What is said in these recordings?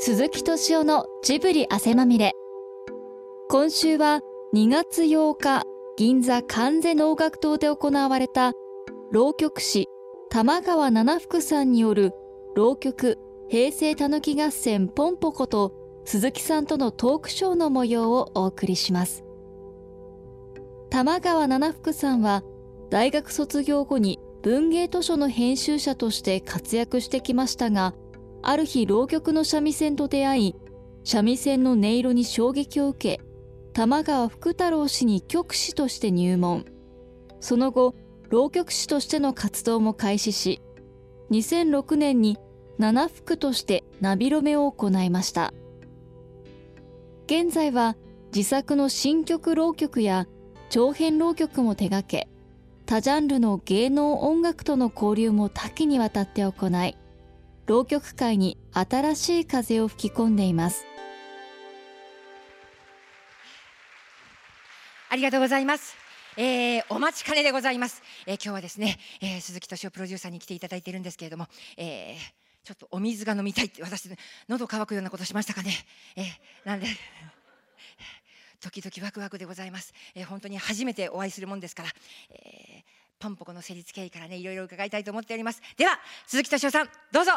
鈴木敏夫のジブリ汗まみれ。今週は2月8日銀座関西能楽堂で行われた浪曲師玉川七福さんによる浪曲平成たぬき合戦ポンポコと鈴木さんとのトークショーの模様をお送りします。玉川七福さんは大学卒業後に文芸図書の編集者として活躍してきましたがある日浪曲の三味線と出会い三味線の音色に衝撃を受け玉川福太郎氏に曲師として入門。その後浪曲師としての活動も開始し2006年に七福としてナビロメを行いました。現在は自作の新曲浪曲や長編浪曲も手掛け多ジャンルの芸能音楽との交流も多岐にわたって行い浪曲界に新しい風を吹き込んでいますありがとうございます。えー、お待ちかねでございます。えー、今日はですね、えー、鈴木敏夫プロデューサーに来ていただいているんですけれども、えー、ちょっとお水が飲みたいって私喉乾くようなことしましたかね。えー、なんで。時々ワクワクでございます、えー、本当に初めてお会いするもんですから、えー、ポンポコの成立経緯からねいろいろ伺いたいと思っておりますでは鈴木敏夫さんどうぞ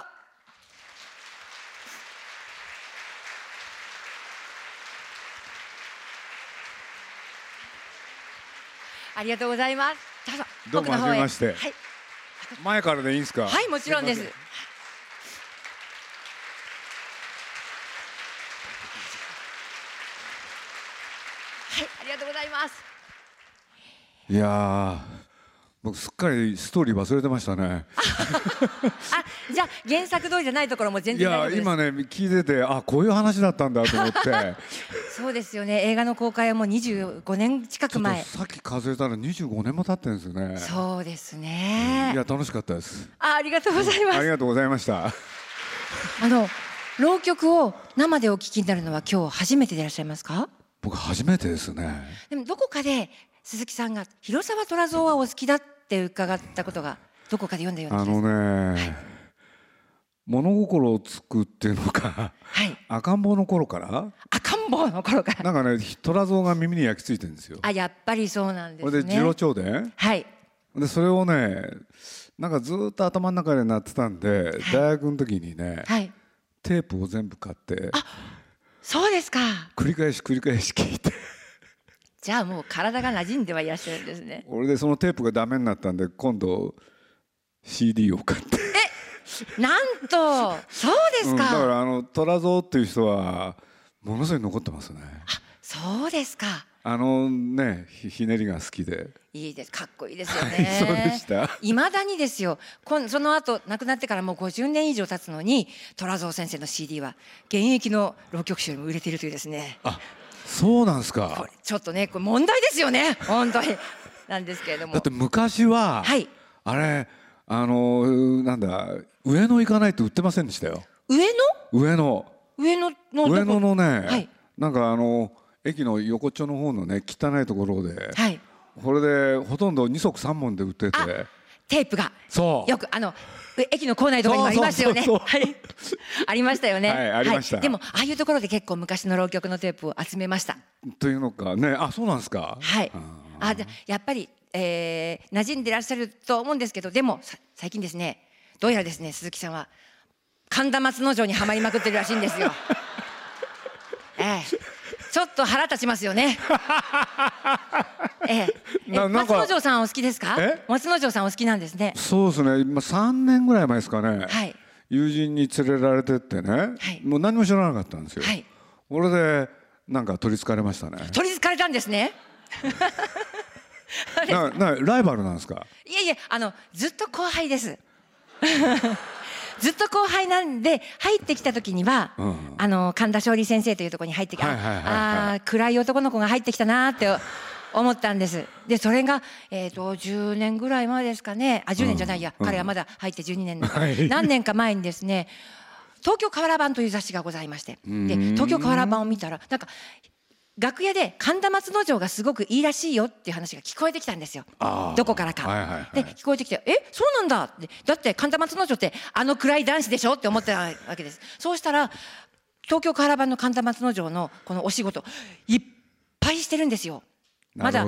ありがとうございます。どうも奥の方へはじめましてはい。前からでいいんですか？はい、もちろんです。はい、ありがとうございます。いやー、僕すっかりストーリー忘れてましたね。あ、じゃあ原作通りじゃないところも全い然大丈夫です。や今ね聞いててあこういう話だったんだと思って。そうですよね。映画の公開はもう25年近く前。さっき数えたら25年も経ってるんですよね。そうですいね。や楽しかったです。あ、ありがとうございます。ありがとうございました。あの浪曲を生でお聞きになるのは今日初めてでいらっしゃいますか？僕初めてですね。でもどこかで鈴木さんが広沢虎蔵はお好きだって伺ったことがどこかで読んだようなあ。のね、物心をつくっていうのかはい。赤ん坊の頃から？赤ん坊の頃から。なんかね虎像が耳に焼き付いてるんですよ。あ、やっぱりそうなんですね。これで次郎長伝。はい。でそれをねなんかずーっと頭の中で鳴ってたんで、大学の時にね、はい。テープを全部買ってそうですか。繰り返し繰り返し聞いてじゃあもう体が馴染んではいらっしゃるんですね。俺でそのテープがダメになったんで今度 CD を買って、なんと、そうですうんだかか。らあの虎像っていう人はものすごい残ってますねそうですか。あのねひひねりが好きでいいです。かっこいいですよはいそうでねし。たいまだにですよ。こんその後亡くなってからもう50年以上経つのに、虎蔵先生の CD は現役の浪曲集よりも売れているというですね。あそうなんですこかれちょっとね、これ問題ですよね。本当に。なんですけれども。だって昔は、はい。あれあのなんだ上野行かないと売ってませんでしたよ上野？上野上野の上野のね、はいなんかあの駅の横っちょの方のね汚いところで、はい。これでほとんど二足三本で売っててあテープが。そうよくあのえ駅の構内とかにもありますよね。ありましたよね。はいありましたでもああいうところで結構昔の浪曲のテープを集めました。というのかねあそうなんですかはいあ。あじゃやっぱり、えー、馴染んでいらっしゃると思うんですけどでもさ最近ですねどうやらですね鈴木さんは神田松之丞にはまりまくってるらしいんですよ。ええちょっと腹立ちますよね。えええななんか松之丞さんお好きですか？え？松之丞さんお好きなんですね。そうですね今三年ぐらい前ですかね、はい友人に連れられてってね、いもう何も知らなかったんですよ、はい。これでなんか取りつかれましたね取り憑かれたんですね。ななライバルなんですか？いえいえあのずっと後輩です。ずっと後輩なんで入ってきた時には、うんあの神田勝利先生というところに入ってきて、はいはいああー暗い男の子が入ってきたなーって 思ったんです。でそれがえっ、と10年ぐらい前ですかね。あ10年じゃないや、うん彼はまだ入って12年だから、はい何年か前にですね。東京河原版という雑誌がございましてで東京河原版を見たらなんか楽屋で神田松之丞がすごくいいらしいよっていう話が聞こえてきたんですよどこからか。はいはいはいで聞こえてきて「えそうなんだ」ってだって神田松之丞ってあの暗い男子でしょって思ってたわけです。そうしたら東京カラバンの神田松之丞のこのお仕事いっぱいしてるんですよ。まなだ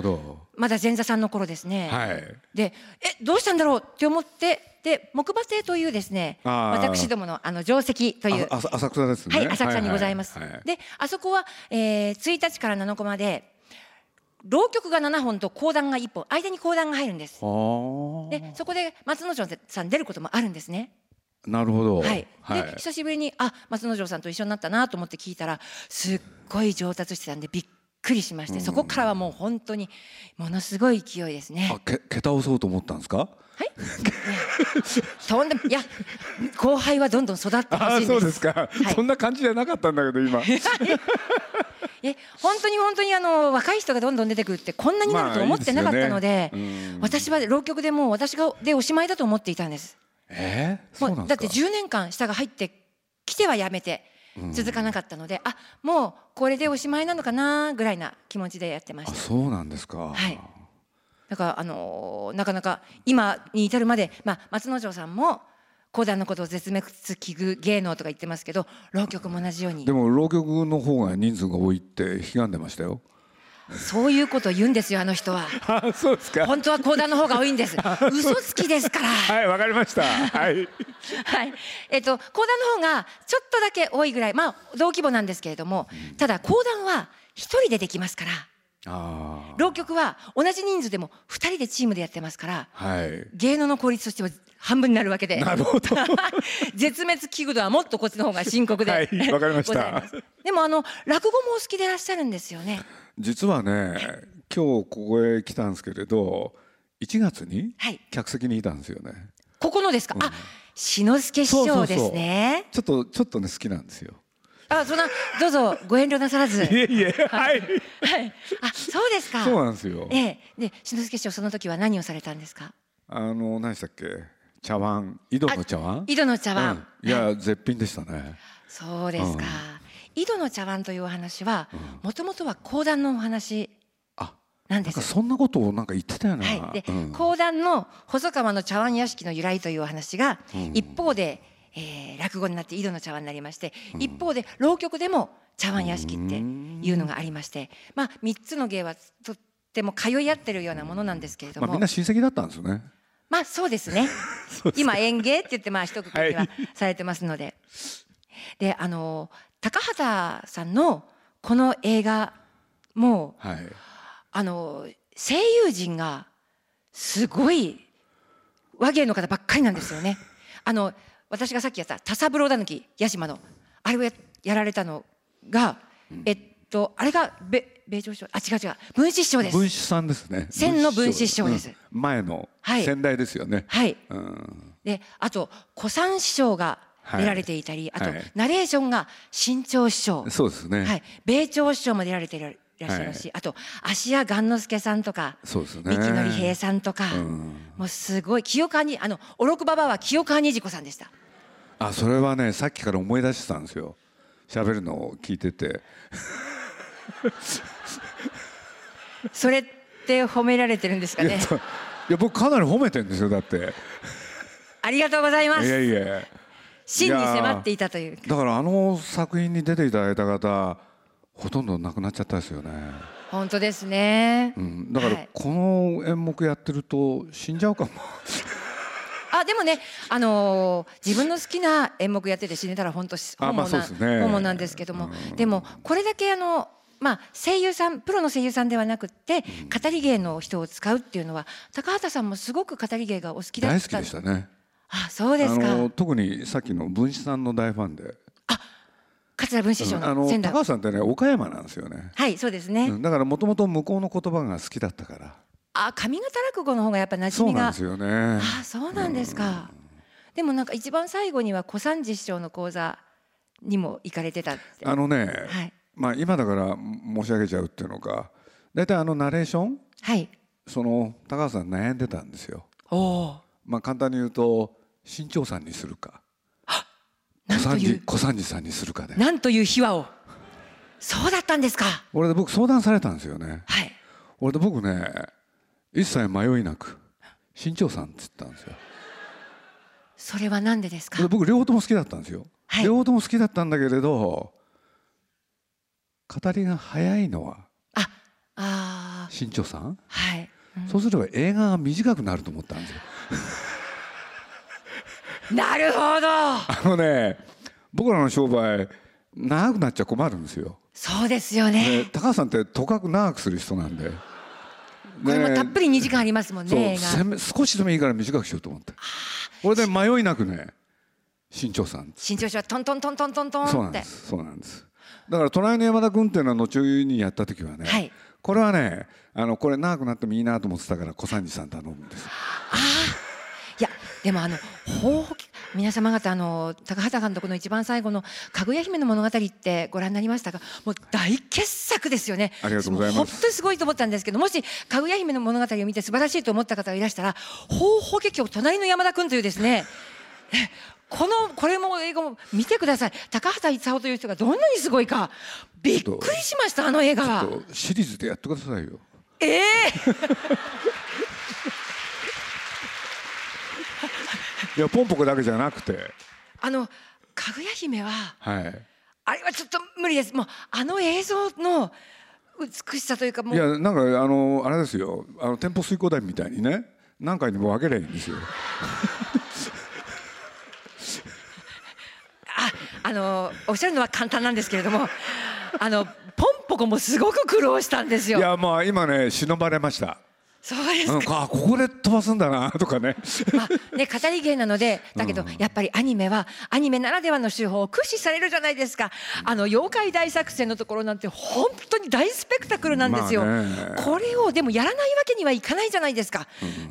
まだ前座さんの頃ですね。はいでえどうしたんだろう？って思ってで木馬亭というですね私どものあの定石という浅草ですねはい、浅草にございます。はいはいはいで、あそこは、えー、1日から7日まで浪曲が7本と講談が1本、間に講談が入るんです。で、そこで松之丞さん出ることもあるんですね。なるほどはい。はいで、久しぶりにあ松之丞さんと一緒になったなと思って聞いたら、すっごい上達してたんでびっくりしまして、そこからはもう本当にものすごい勢いですね。あけ桁をそうと思ったんですか？はい？とんでもいや後輩はどんどん育ってほあしいんです。そうですか、はい。そんな感じじゃなかったんだけど今。え本当に本当にあの若い人がどんどん出てくるってこんなになると思ってなかったので,、まあいいでね。うん。私は浪曲でもう私がでおしまいだと思っていたんです。えー、そうなんですか？もうだって10年間下が入ってきてはやめて続かなかったので、あもうこれでおしまいなのかなぐらいな気持ちでやってました。あそうなんですか。はい。だからあのーなかなか今に至るまで、まあ、松之丞さんも講談のことを絶滅危惧芸能とか言ってますけど浪曲も同じように。でも浪曲の方が人数が多いって悲願でましたよそういうことを言うんですよあの人は。あそうですか本当は講談の方が多いんです。嘘つきですから。はいわかりましたはいはい。えっと講談の方がちょっとだけ多いぐらい、まあ同規模なんですけれども、ただ講談は一人でできますから、あ浪曲は同じ人数でも二人でチームでやってますから、あはい芸能の効率としては半分になるわけで。なるほど 絶滅危惧度はもっとこっちの方が深刻で、はいわかりましたでもあの落語もお好きでいらっしゃるんですよね。実はね今日ここへ来たんですけれど1月にはい。客席にいたんですよねここのですか？あ、志の輔師匠ですね。ちょっとちょっとね好きなんですよあ、そんなどうぞご遠慮なさらず。いえいえはいはい。あ、そうですか。そうなんですよええ、で、志の輔師匠、その時は何をされたんですか？あの何でしたっけ？茶碗井戸の茶碗？井戸の茶碗。うんいや絶品でしたねそうですか。うん井戸の茶碗というお話は、もともとは講談のお話あなんです。そんなことをなんか言ってたよな、はい。で、うん。講談の細川の茶碗屋敷の由来というお話が、一方で、えー落語になって井戸の茶碗になりまして、一方で浪曲でも茶碗屋敷っていうのがありまして、まあ三つの芸はとっても通い合ってるようなものなんですけれども、まあみんな親戚だったんですよね。まあ そうですね。今園芸って言ってまあ一括りにははい。されてますので。であの高畑さんのこの映画もはい。あの声優陣がすごい和芸の方ばっかりなんですよね。あの私がさっきやった「田三郎だぬき屋島の」あれをややられたのが、えっとあれがべ米朝師匠あ違う違う文枝師匠です。文枝さんですね。千の文枝師匠です。うん。前のはい。先代ですよね、はい。うん。であと小三師匠が出られていたり、あとはい。ナレーションが新潮師匠、そうですね、はい、米朝師匠も出られていらっしゃいますし、あと芦屋雁之助さんとかそうですね。力則平さんとか、うん。もうすごい清川にあのおろくばばは清川虹子さんでした。あそれはねさっきから思い出してたんですよ。喋るのを聞いてて。それって褒められてるんですかね。いや僕かなり褒めてるんですよだって。ありがとうございまいやす。いや真に迫っていたという。だからあの作品に出ていただいた方ほとんど亡くなっちゃったですよね、本当ですね。うん、だからはい。この演目やってると死んじゃうかも。あでもね、あのー自分の好きな演目やってて死ねたら本当あまあ本望な、そうですね。本望なんですけども、でもこれだけあのまあ声優さんプロの声優さんではなくって、語り芸の人を使うっていうのは高畑さんもすごく語り芸がお好きだった大好きでしたねあそうですあかの特にさっきの文枝さんの大ファンで。桂文枝師匠あのの仙台高橋さんってね岡山なんですよね、はいそうですね、うんだからもともと向こうの言葉が好きだったから。あ上方落語の方がやっぱ馴染みが。そうなんですよね。あそうなんですか、でもなんか一番最後には小三治師匠の講座にも行かれてたって。あのね、はい。まあ今だから申し上げちゃうっていうのか。大体あのナレーション？はい。その高橋さん悩んでたんですよ。おおまあ簡単に言うと新潮さんにするか。小三治小三治さんにするかでなんという秘話を。そうだったんですか。俺で僕相談されたんですよね。はい。俺で僕ね一切迷いなく新潮さんって言ったんですよ。それは何でですか？で僕両方とも好きだったんですよ、はい。両方とも好きだったんだけれど語りが早いのはああ新潮さん、はい、うん。そうすれば映画が短くなると思ったんですよ。なるほど。あのね僕らの商売長くなっちゃ困るんですよ。そうですよね。で高橋さんってとかく長くする人なんで。これもたっぷりり2時間ありますもんね少しでもいいから短くしようと思って。これで迷いなくね新潮さん。新潮社はトントントントントントそうなンってんですそうなんです。だから隣の山田君っていうのは後にやった時はね、はい。これはねあのこれ長くなってもいいなと思ってたから小三治さん頼むんですいやでもあのほう皆様方あの高畑監督の一番最後の「かぐや姫の物語」ってご覧になりましたか？もう大傑作ですよね。ありがとうございます。本当にすごいと思ったんですけどもし「かぐや姫の物語」を見て素晴らしいと思った方がいらしたらほうほう劇を隣の山田君というですね。えこのこれも映画も見てください。高畑勲という人がどんなにすごいか。びっくりしましたあの映画。はシリーズでやってくださいよ。ええいやポンポコだけじゃなくて。あのかぐや姫ははい。あれはちょっと無理です。もうあの映像の美しさというかもいうやなんかあのあれですよ。あの店舗水耕台みたいにね何回にも分けりゃいいんですよ。ああのおっしゃるのは簡単なんですけれどもあのポンポコもすごく苦労したんですよ。いやまあ今ね忍ばれましたそうですうん、か、あここで飛ばすんだなとかね。まあね語り芸なのでだけどやっぱりアニメはアニメならではの手法を駆使されるじゃないですか。あの妖怪大作戦のところなんて本当に大スペクタクルなんですよ、これをでもやらないわけにはいかないじゃないですか、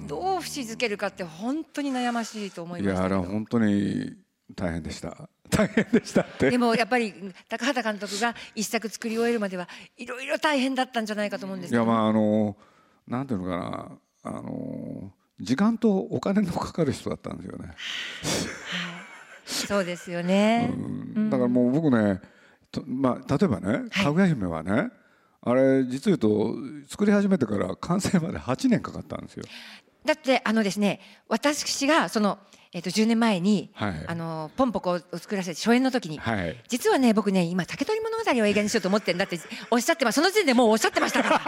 どう節づけるかって本当に悩ましいと思いいましたけど。やあれは本当に大変でした。大変でしたって。でもやっぱり高畑監督が一作作り終えるまではいろいろ大変だったんじゃないかと思うんですけど。いやまああのなんていうのかなあの時間とお金のかかる人だったんですよね、そうですよね、うん。だからもう僕ねとまあ例えばね「はい。かぐや姫」はねあれ実を言うと作り始めてから完成まで8年かかったんですよ。だってあのですね私がその、えっと10年前に、はい。あのポンポコを作らせて初演の時に、はい。実はね僕ね今竹取物語を映画にしようと思ってんだっておっしゃってますその時点でもうおっしゃってましたから。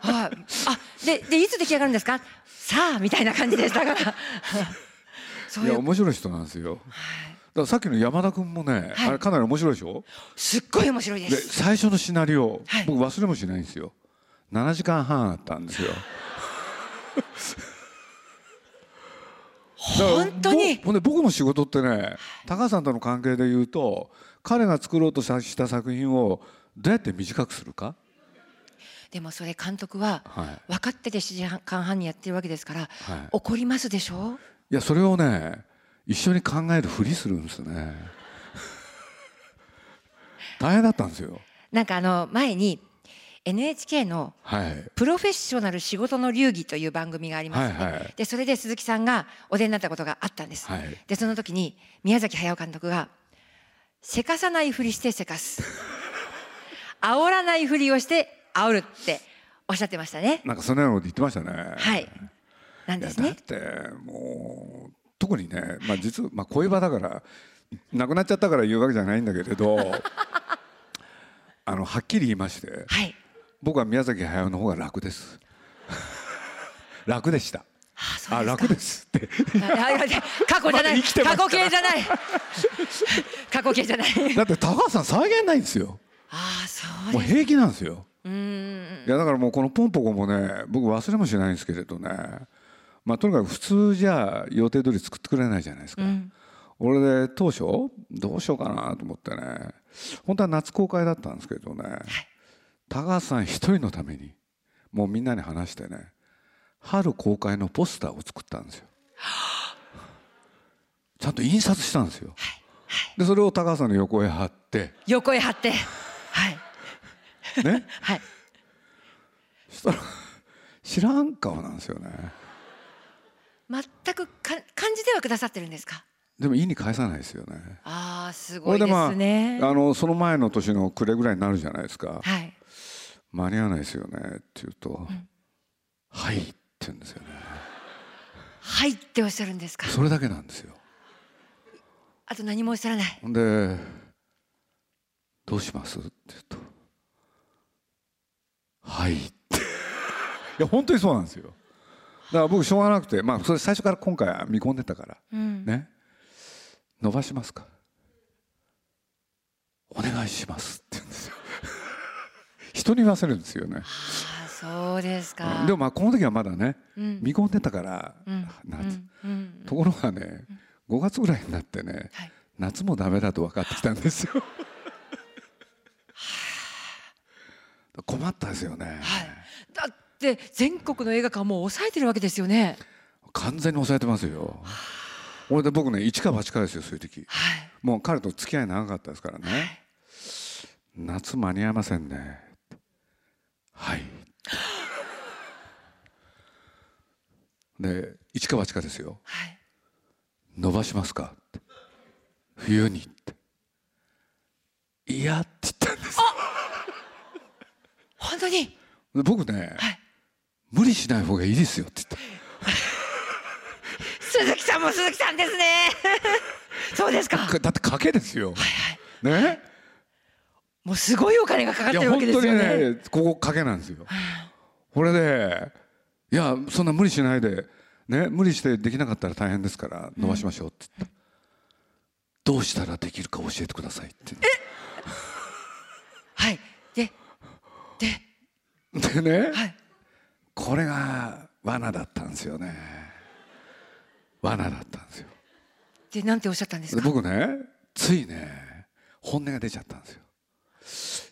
はい。あででいつ出来上がるんですか？さあみたいな感じでしたから。そういういや面白い人なんですよ。だからさっきの山田君もね、はい。あれかなり面白いでしょ？すっごい面白いでです最初のシナリオ、はい。僕忘れもしないんですよ。7時間半あったんですよ 本当に。ぼほんで僕の仕事ってね高橋さんとの関係で言うと彼が作ろうとした作品をどうやって短くするか、でもそれ監督ははい、分かってて7時間半にやってるわけですから、はい。怒りますでしょ？いやそれをね一緒に考えるふりするんですね。大変だったんですよ。なんかあの前に NHK のはい。プロフェッショナル仕事の流儀という番組がありますね、はいはい。でそれで鈴木さんがお出になったことがあったんです、はい。でその時に宮崎駿監督がせかさないふりしてせかす 煽らないふりをして煽るっておっしゃってましたね。なんかそのようなこと言ってましたね。はい。なんいですね。やだってもう特にね、まあ、実は、まあ、恋場だから亡くなっちゃったから言うわけじゃないんだけれど あのはっきり言いましてはい僕は宮崎駿の方が楽です。楽でした。ああ楽ですって。過去じゃない。過去形じゃない。過去形じゃない。だって高橋さん再現ないんですよ。ああそうもう平気なんですよ。うーん。いやだからもうこのポンポコもね僕忘れもしないんですけれどね。まあとにかく普通じゃ予定通り作ってくれないじゃないですか、うん。俺で当初？どうしようかなと思ってね。本当は夏公開だったんですけどね、高橋さん一人のためにもうみんなに話してね春公開のポスターを作ったんですよ。ちゃんと印刷したんですよ。でそれを高橋さんの横へ貼って。横へ貼って。はい。ね？はい。そしたら知らん顔なんですよね。全くか感じてはくださってるんですか？でも意に返さないですよね。ああすごいでこれでまあすね、あのその前の年の暮れぐらいになるじゃないですか。はい間に合わないですよねって言うと、はいって言うんですよね。はいっておっしゃるんですか？それだけなんですよ。あと何もおっしゃらない。ほんでどうしますって言うとはいって。いや本当にそうなんですよ。だから僕しょうがなくてまあそれ最初から今回は見込んでたから、うん。ね。伸ばしますか？お願いしますって言うんですよ人に言わせるんですよね。そうですか。でもまあこの時はまだねうん。見込んでたからうん。ところがね5月ぐらいになってねはい。夏もダメだと分かってきたんですよ。困ったですよね、はい。だって全国の映画館をもう抑えてるわけですよね。完全に抑えてますよ。俺で僕ね一か八かですよそういう時。はい。もう彼と付き合い長かったですからね。夏間に合いませんねはい。で一か八かですよ。はい。伸ばしますか？って冬にって。嫌って言ったんです本当に？で僕ね、はい。無理しない方がいいですよって言っ 鈴木さんも鈴木さんですね。そうですか。ただって賭けですよ、はいはい。ね？もうすごいお金がかかってるわけです本当によねねここ賭けなんですよ。これでいやそんな無理しないでね無理してできなかったら大変ですから伸ばしましょうって言った、どうしたらできるか教えてくださいってはい。でででね、はい。これが罠だったんですよね。罠だったんですよ。でなんておっしゃったんですでか僕ねついね本音が出ちゃったんですよ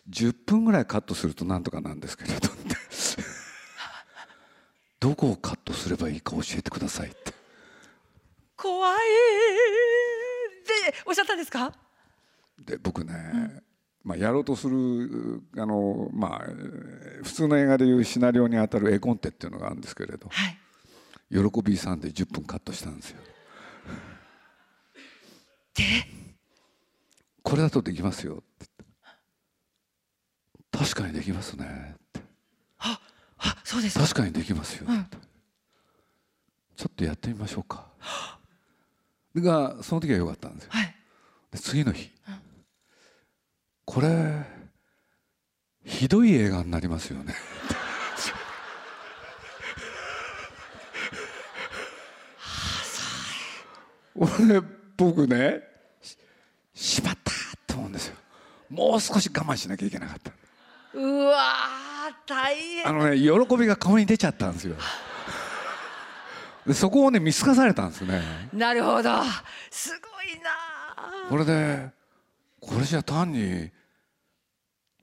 10分ぐらいカットするとなんとかなんですけれどって。どこをカットすればいいか教えてくださいって。怖い。っておっしゃったんですか？で僕ね、まあ、やろうとするあの、まあ、えー普通の映画でいうシナリオに当たる絵コンテっていうのがあるんですけれど。はい。喜びさんで10分カットしたんですよ。で？これだとできますよかにできますね。ってああそうです。か確かにできますよ。って、うん。ちょっとやってみましょうか。がその時は良かったんですよ。はい。で次の日、これひどい映画になりますよね。俺僕ねししまったと思うんですよ。もう少し我慢しなきゃいけなかったうわー大変。あのね喜びが顔に出ちゃったんですよ。でそこをね見透かされたんですよね。なるほど。すごいなこれでこれじゃ単に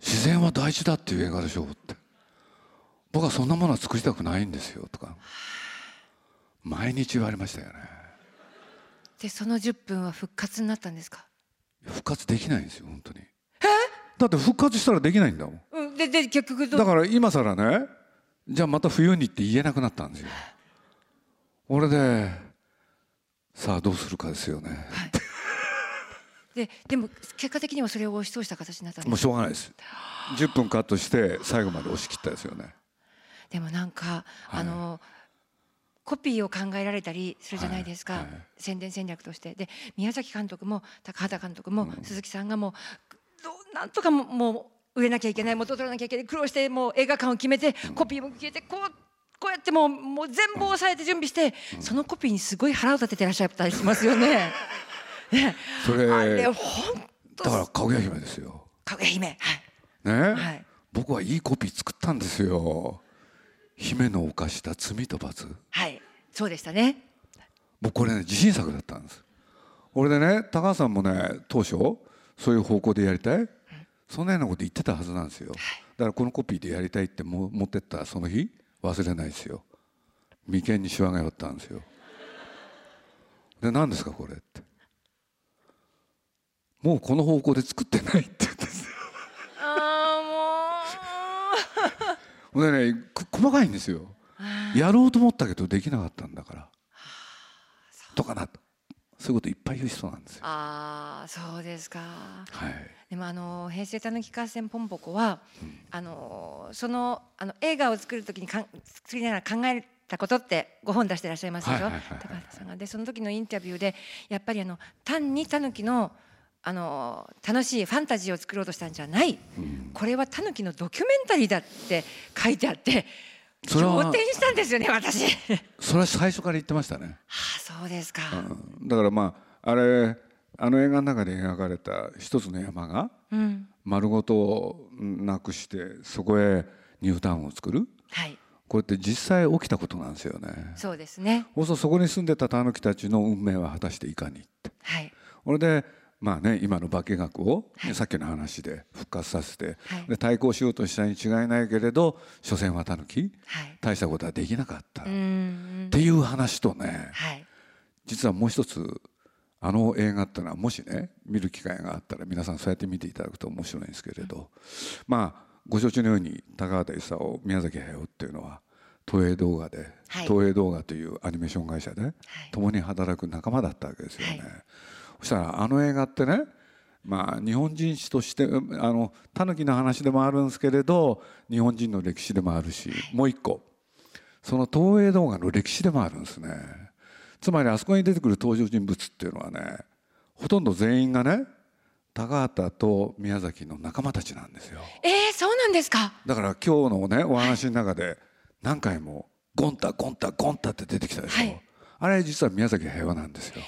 自然は大事だっていう映画でしょうって。僕はそんなものは作りたくないんですよとか。毎日言われましたよね。でその10分は復活になったんですか？復活できないんですよ本当に。だって復活したらできないんだもんうんでで結局どだから今更ねじゃあまた冬にって言えなくなったんですよ。俺でさあどうするかですよね。はい。ででも結果的にはそれを押し通した形になったんです。もうしょうがないです。10分カットして最後まで押し切ったですよね。でもなんか、はい。あのコピーを考えられたりするじゃないですか、はい。はい。宣伝戦略として。で宮崎監督も高畑監督も、鈴木さんがもうどうなんとかももう売れなきゃいけない元を取らなきゃいけない苦労してもう映画館を決めて、コピーも決めてこうこうやってもうもう全部押さえて準備して、そのコピーにすごい腹を立ててらっしゃったりしますよね。ね。それあれ本当だからかぐや姫ですよかぐや姫ね、はい。僕はいいコピー作ったんですよ。姫の犯した罪と罰。はい。そうでしたね。僕これね自信作だったんです。俺でね高橋さんもね当初そういう方向でやりたいそんなようなこと言ってたはずなんですよ。だからこのコピーでやりたいっても持ってったその日忘れないですよ。眉間にシワが寄ったんですよ。で何ですかこれって。もうこの方向で作ってないって言うんですよ。あほんでねく細かいんですよ。やろうと思ったけどできなかったんだから。とかなそういうこといっぱい言う人なんですよ。あーそうですか。はい。でもあの平成たぬき合戦ポンポコは、あのそのあの映画を作る時にかん作りながら考えたことって5本出してらっしゃいますでしょ、高畑さんが。でその時のインタビューでやっぱりあの単にたぬきのあの楽しいファンタジーを作ろうとしたんじゃない、これはタヌキのドキュメンタリーだって書いてあって仰天したんですよね私それは最初から言ってましたねはあそうですか、うん、だからまああれあの映画の中で描かれた一つの山が丸ごとなくしてそこへニュータウンを作る、はい、これって実際起きたことなんですよね。そうですね。そそこに住んでたタヌキたちの運命は果たしていかにって。はい。これでまあね今の化学を、はい、さっきの話で復活させて、はい、で対抗しようとしたに違いないけれど所詮はタヌキ、はい、大したことはできなかった。っていう話とね、はい、実はもう一つあの映画ってのはもしね見る機会があったら皆さんそうやって見ていただくと面白いんですけれど、うん、まあご承知のように高畑勲宮崎駿っていうのは東映動画で、はい、東映動画というアニメーション会社で共に働く仲間だったわけですよね。はい、そしたらあの映画ってねまあ、日本人史としてあのタヌキの話でもあるんですけれど日本人の歴史でもあるし、もう一個その東映動画の歴史でもあるんですねつまりあそこに出てくる登場人物っていうのはねほとんど全員がね高畑と宮崎の仲間たちなんですよ。えー、そうなんですか？だから今日のねお話の中で何回もゴンタゴンタゴンタって出てきたでしょ。はい、あれ実は宮崎平和なんですよ。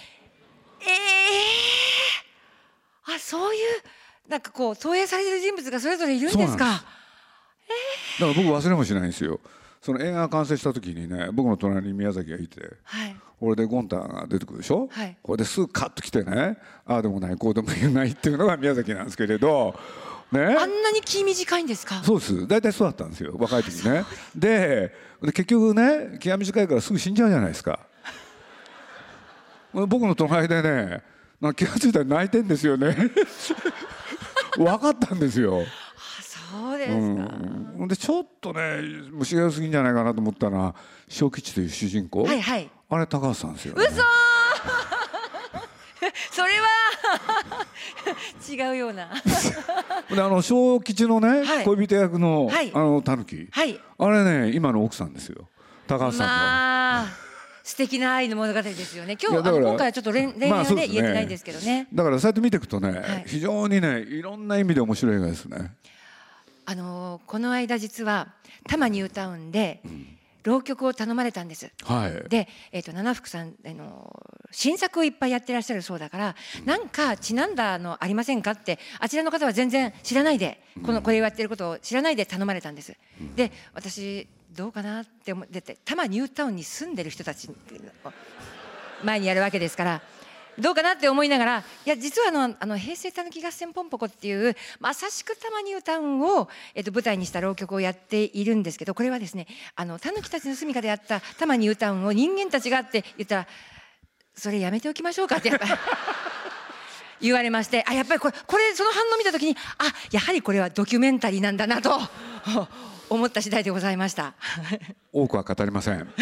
ええー、あそういうなんかこう投影されてる人物がそれぞれいるんですか？えー、だから僕忘れもしないんですよ。その映画が完成した時にね僕の隣に宮崎がいて、はい、これでゴンタが出てくるでしょ、はい、これですぐカッと来てねああでもないこうでも言えないっていうのが宮崎なんですけれど。ね、あんなに気短いんですか？そうです。大体そうだったんですよ。若い時ね。で結局ね気が短いからすぐ死んじゃうじゃないですか。僕の隣でねな気が付いたら泣いてんですよね。分かったんですよ。そうですか、うん、でちょっとね虫が良すぎんじゃないかなと思ったら小吉という主人公、はいはい、あれ高橋さんですよ、ね、嘘 それは 違うような。であの小吉のね、はい、恋人役の、はい、あのタヌキ、はい、あれね今の奥さんですよ。高橋さんの。まあ素敵な愛の物語ですよね。今日今回はちょっと恋愛はね、ね、言えてないんですけどね。だからそうやって見ていくとね、はい、非常にねいろんな意味で面白い映画ですね。あのこの間実は多摩ニュータウンで、浪曲を頼まれたんです。はい、で、えーと、七福さんあの新作をいっぱいやってらっしゃるそうだから、うん、なんかちなんだのありませんかってあちらの方は全然知らないで、このこれをやってることを知らないで頼まれたんです。うん、で私どうかなって思ってて多摩ニュータウンに住んでる人たち前にやるわけですから。どうかなって思いながらいや実はあのあの平成たぬき合戦ポンポコっていうまさしくたまに歌うんを、えっと、舞台にした浪曲をやっているんですけどこれはですねあのたぬきたちの住みかであったたまに歌うんを人間たちがって言ったらそれやめておきましょうかってやっぱ。言われましてあやっぱりこれこれその反応見た時にあやはりこれはドキュメンタリーなんだなと 思った次第でございました。多くは語りません。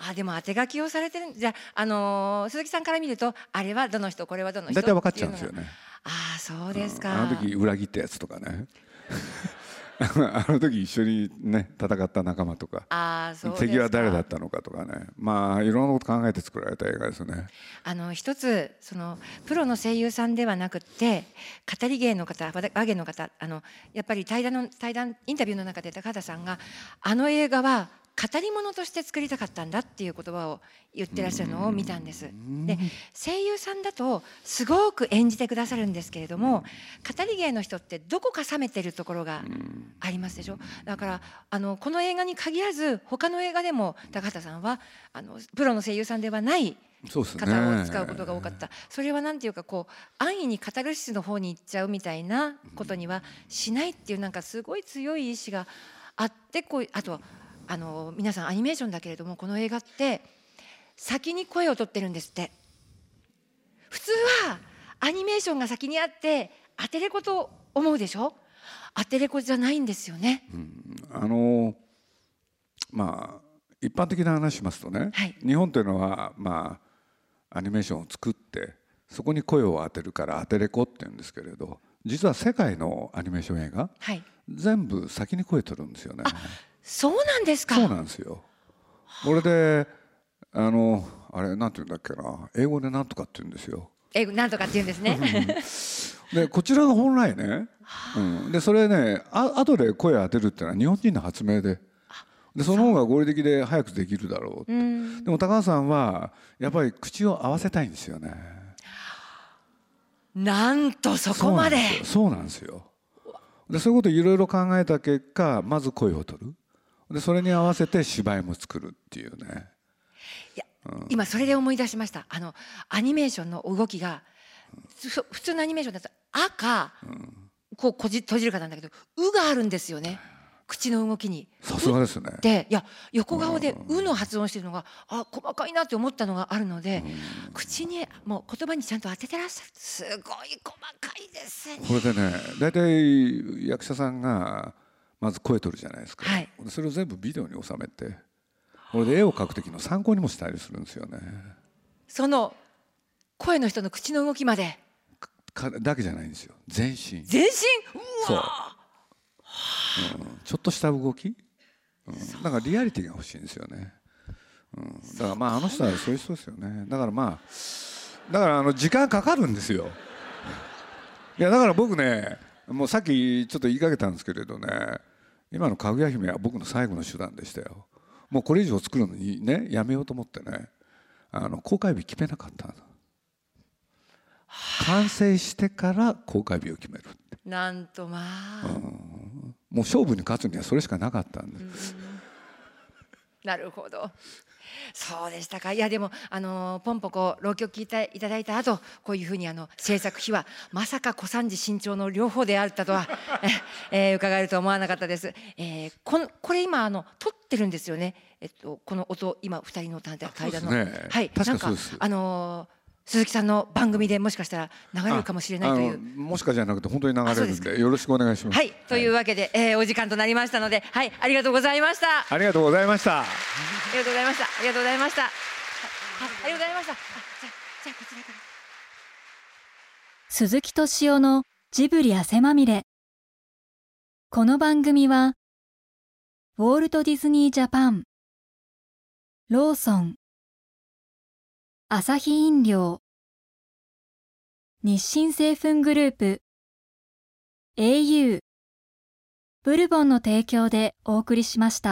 あでも当て書きをされてるじゃあ、あのー、鈴木さんから見るとあれはどの人これはどの人大体分かっちゃうんですよね。ああそうですか、あの時裏切ったやつとかね あの時一緒にね戦った仲間とかあそう敵は誰だったのかとかね。まあいろんなこと考えて作られた映画ですね。あの一つそのプロの声優さんではなくて語り芸の方和芸の方あのやっぱり対談の対談インタビューの中で高畑さんがあの映画は語り物として作りたかったんだっていう言葉を言ってらっしゃるのを見たんです。で声優さんだとすごく演じてくださるんですけれども語り芸の人ってどこか冷めてるところがありますでしょ？だからあのこの映画に限らず他の映画でも高畑さんはあのプロの声優さんではない方を使うことが多かった、それは何ていうかこう安易にカタルシスの方に行っちゃうみたいなことにはしないっていうなんかすごい強い意志があってこうあとあの皆さんアニメーションだけれどもこの映画って先に声を取ってるんですって。普通はアニメーションが先にあってアテレコと思うでしょ？アテレコじゃないんですよね、うん、あのまあ一般的な話しますとね、はい、日本というのはまあアニメーションを作ってそこに声を当てるからアテレコって言うんですけれど実は世界のアニメーション映画、はい、全部先に声取るんですよね。そうなんですか？そうなんですよ。これであのあれなんて言うんだっけな？英語でなんとかって言うんですよ。英語なんとかって言うんですね。でこちらが本来ね、うん、でそれねあ後で声当てるっていうのは日本人の発明で。でその方が合理的で早くできるだろうって。うん。でも高橋さんはやっぱり口を合わせたいんですよね。なんとそこまで。そうなんですよ。でそういうことをいろいろ考えた結果まず声を取るでそれに合わせて芝居も作るっていうね。いや今それで思い出しました。あのアニメーションの動きがそ普通のアニメーションだと「あ」か、こうこじ閉じるかなんだけど「う」があるんですよね。口の動きに。さすがですね。でいや横顔で「う」の発音してるのがあ細かいなって思ったのがあるので口にもう言葉にちゃんと当ててらっしゃる。すごい細かいですね。これでね大体役者さんがまず声取るじゃないですか、はい。でそれを全部ビデオに収めてこれで絵を描く時の参考にもしたりするんですよね。その声の人の口の動きまで。かだけじゃないんですよ。全身。全身？うそう。わ、うん。ちょっとした動き、うん、だからリアリティが欲しいんですよね、うん、だからまああの人はそういう人ですよね。だからまあだからあの時間かかるんですよ。いやだから僕ねもうさっきちょっと言いかけたんですけれどね今のかぐや姫は僕の最後の手段でしたよ。もうこれ以上作るのにねやめようと思ってねあの公開日決めなかったの。完成してから公開日を決めるなんとまあ、もう勝負に勝つにはそれしかなかったんです、なるほど。そうでしたか。いやでもあのポンポコ浪曲聞いていただいた後、こういうふうにあの制作費はまさか小三治新潮の両方であったとは、え えー伺えるとは思わなかったです。えー、こんこれ今あの撮ってるんですよね。えっとこの音今二人の階段の、ねはいなんそうですあのー鈴木さんの番組でもしかしたら流れるかもしれないという。もしかじゃなくて本当に流れるんでよろしくお願いしますはい、というわけで、えーお時間となりましたので、はい、ありがとうございました。ありがとうございましたありがとうございました。ありがとうございました。はい、ありがとうございました。あじゃあ、じゃあこちらから。鈴木敏夫のジブリ汗まみれこの番組はウォルト・ディズニー・ジャパンローソンアサヒ飲料。日清製粉グループ。au ブルボンの提供でお送りしました。